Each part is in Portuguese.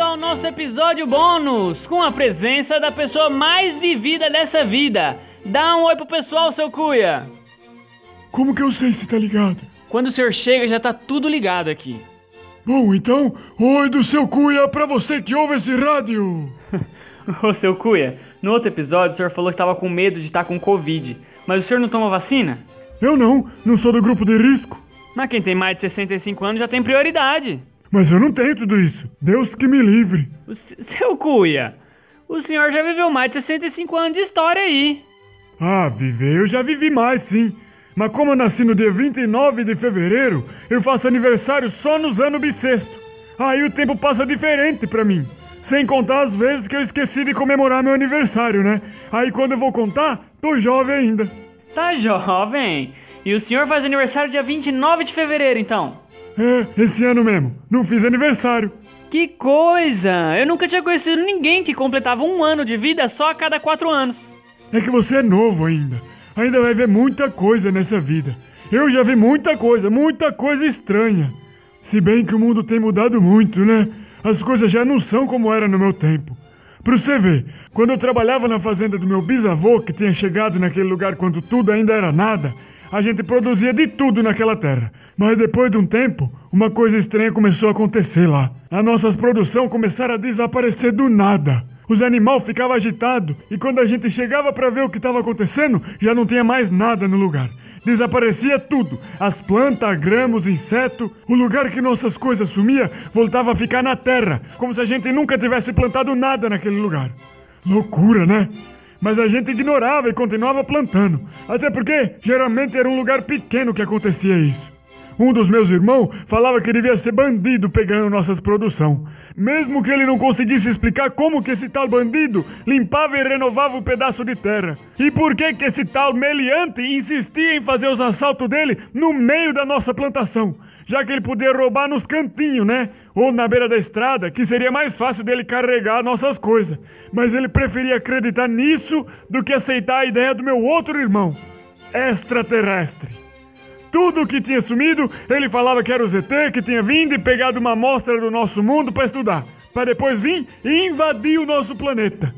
ao nosso episódio bônus, com a presença da pessoa mais vivida dessa vida. Dá um oi pro pessoal, seu cuia. Como que eu sei se tá ligado? Quando o senhor chega, já tá tudo ligado aqui. Bom, então, oi do seu cuia pra você que ouve esse rádio. Ô, seu cuia, no outro episódio o senhor falou que tava com medo de estar com Covid. Mas o senhor não toma vacina? Eu não, não sou do grupo de risco. Mas quem tem mais de 65 anos já tem prioridade. Mas eu não tenho tudo isso. Deus que me livre. O seu cuia, o senhor já viveu mais de 65 anos de história aí. Ah, viver eu já vivi mais, sim. Mas como eu nasci no dia 29 de fevereiro, eu faço aniversário só nos anos bissexto. Aí o tempo passa diferente pra mim. Sem contar as vezes que eu esqueci de comemorar meu aniversário, né? Aí quando eu vou contar, tô jovem ainda. Tá jovem. E o senhor faz aniversário dia 29 de fevereiro, então. É, esse ano mesmo. Não fiz aniversário. Que coisa! Eu nunca tinha conhecido ninguém que completava um ano de vida só a cada quatro anos. É que você é novo ainda. Ainda vai ver muita coisa nessa vida. Eu já vi muita coisa, muita coisa estranha. Se bem que o mundo tem mudado muito, né? As coisas já não são como era no meu tempo. Pra você ver, quando eu trabalhava na fazenda do meu bisavô, que tinha chegado naquele lugar quando tudo ainda era nada, a gente produzia de tudo naquela terra. Mas depois de um tempo, uma coisa estranha começou a acontecer lá. As nossas produções começaram a desaparecer do nada. Os animais ficavam agitados e quando a gente chegava para ver o que estava acontecendo, já não tinha mais nada no lugar. Desaparecia tudo: as plantas, a grama, os insetos. O lugar que nossas coisas sumia voltava a ficar na terra, como se a gente nunca tivesse plantado nada naquele lugar. Loucura, né? Mas a gente ignorava e continuava plantando. Até porque geralmente era um lugar pequeno que acontecia isso. Um dos meus irmãos falava que devia ser bandido pegando nossas produção. Mesmo que ele não conseguisse explicar como que esse tal bandido limpava e renovava o pedaço de terra. E por que que esse tal meliante insistia em fazer os assaltos dele no meio da nossa plantação. Já que ele podia roubar nos cantinhos, né? Ou na beira da estrada, que seria mais fácil dele carregar nossas coisas. Mas ele preferia acreditar nisso do que aceitar a ideia do meu outro irmão, extraterrestre. Tudo que tinha sumido, ele falava que era o ZT que tinha vindo e pegado uma amostra do nosso mundo para estudar, para depois vir e invadir o nosso planeta.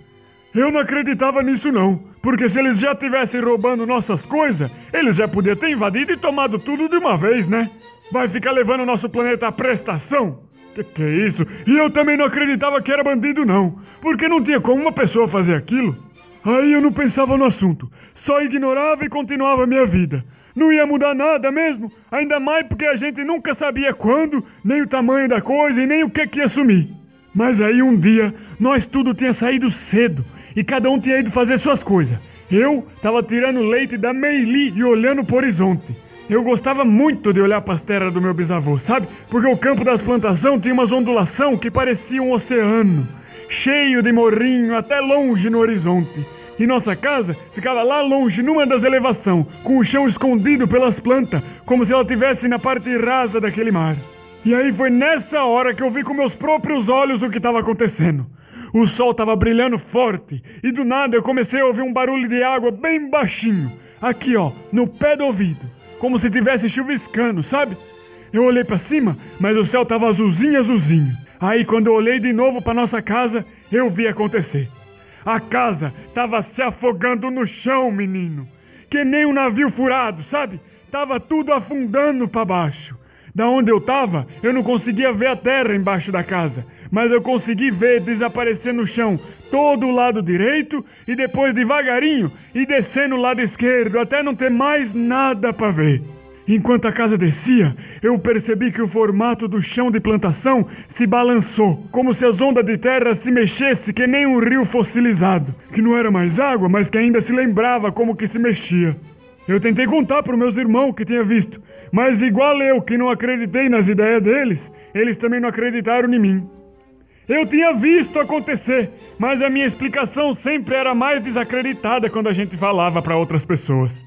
Eu não acreditava nisso não, porque se eles já tivessem roubando nossas coisas, eles já podiam ter invadido e tomado tudo de uma vez, né? Vai ficar levando o nosso planeta à prestação? Que que é isso? E eu também não acreditava que era bandido não, porque não tinha como uma pessoa fazer aquilo. Aí eu não pensava no assunto, só ignorava e continuava a minha vida. Não ia mudar nada mesmo, ainda mais porque a gente nunca sabia quando, nem o tamanho da coisa e nem o que que ia sumir. Mas aí um dia, nós tudo tinha saído cedo e cada um tinha ido fazer suas coisas. Eu tava tirando leite da Meili e olhando pro horizonte. Eu gostava muito de olhar para as terras do meu bisavô, sabe? Porque o campo das plantações tinha umas ondulação que parecia um oceano, cheio de morrinho até longe no horizonte. E nossa casa ficava lá longe, numa das elevações, com o chão escondido pelas plantas, como se ela estivesse na parte rasa daquele mar. E aí foi nessa hora que eu vi com meus próprios olhos o que estava acontecendo. O sol estava brilhando forte e do nada eu comecei a ouvir um barulho de água bem baixinho, aqui ó, no pé do ouvido, como se tivesse chuviscando, sabe? Eu olhei para cima, mas o céu estava azulzinho, azulzinho. Aí quando eu olhei de novo para nossa casa, eu vi acontecer. A casa tava se afogando no chão, menino. Que nem um navio furado, sabe? Tava tudo afundando para baixo. Da onde eu tava, eu não conseguia ver a terra embaixo da casa, mas eu consegui ver desaparecer no chão todo o lado direito e depois devagarinho e descendo o lado esquerdo até não ter mais nada para ver. Enquanto a casa descia, eu percebi que o formato do chão de plantação se balançou, como se as ondas de terra se mexessem que nem um rio fossilizado, que não era mais água, mas que ainda se lembrava como que se mexia. Eu tentei contar para meus irmãos que tinha visto, mas igual eu que não acreditei nas ideias deles, eles também não acreditaram em mim. Eu tinha visto acontecer, mas a minha explicação sempre era mais desacreditada quando a gente falava para outras pessoas.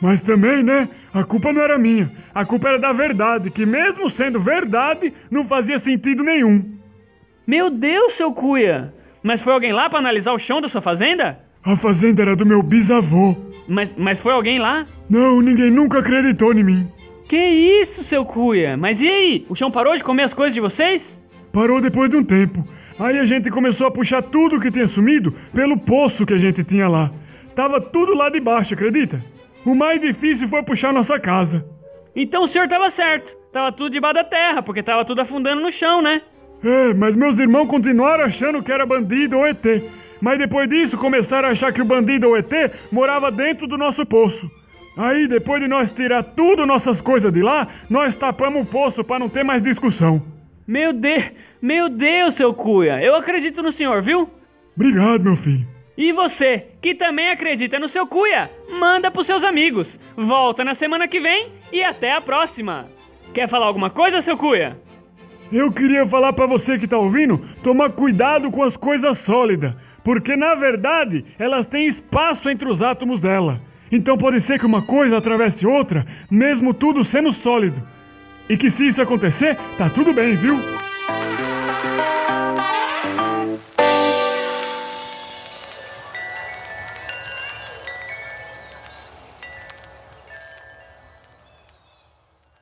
Mas também, né? A culpa não era minha. A culpa era da verdade, que mesmo sendo verdade, não fazia sentido nenhum. Meu Deus, seu cuia! Mas foi alguém lá pra analisar o chão da sua fazenda? A fazenda era do meu bisavô. Mas, mas foi alguém lá? Não, ninguém nunca acreditou em mim. Que isso, seu cuia? Mas e aí? O chão parou de comer as coisas de vocês? Parou depois de um tempo. Aí a gente começou a puxar tudo que tinha sumido pelo poço que a gente tinha lá. Tava tudo lá de baixo, acredita? O mais difícil foi puxar nossa casa. Então o senhor tava certo. Tava tudo debaixo da terra, porque tava tudo afundando no chão, né? É, mas meus irmãos continuaram achando que era bandido ou ET. Mas depois disso começaram a achar que o bandido ou ET morava dentro do nosso poço. Aí, depois de nós tirar tudo nossas coisas de lá, nós tapamos o poço para não ter mais discussão. Meu Deus, meu Deus, seu cuia. Eu acredito no senhor, viu? Obrigado, meu filho. E você, que também acredita no seu cuia, manda pros seus amigos. Volta na semana que vem e até a próxima. Quer falar alguma coisa, seu cuia? Eu queria falar para você que tá ouvindo, tomar cuidado com as coisas sólidas, porque na verdade elas têm espaço entre os átomos dela. Então pode ser que uma coisa atravesse outra, mesmo tudo sendo sólido. E que se isso acontecer, tá tudo bem, viu?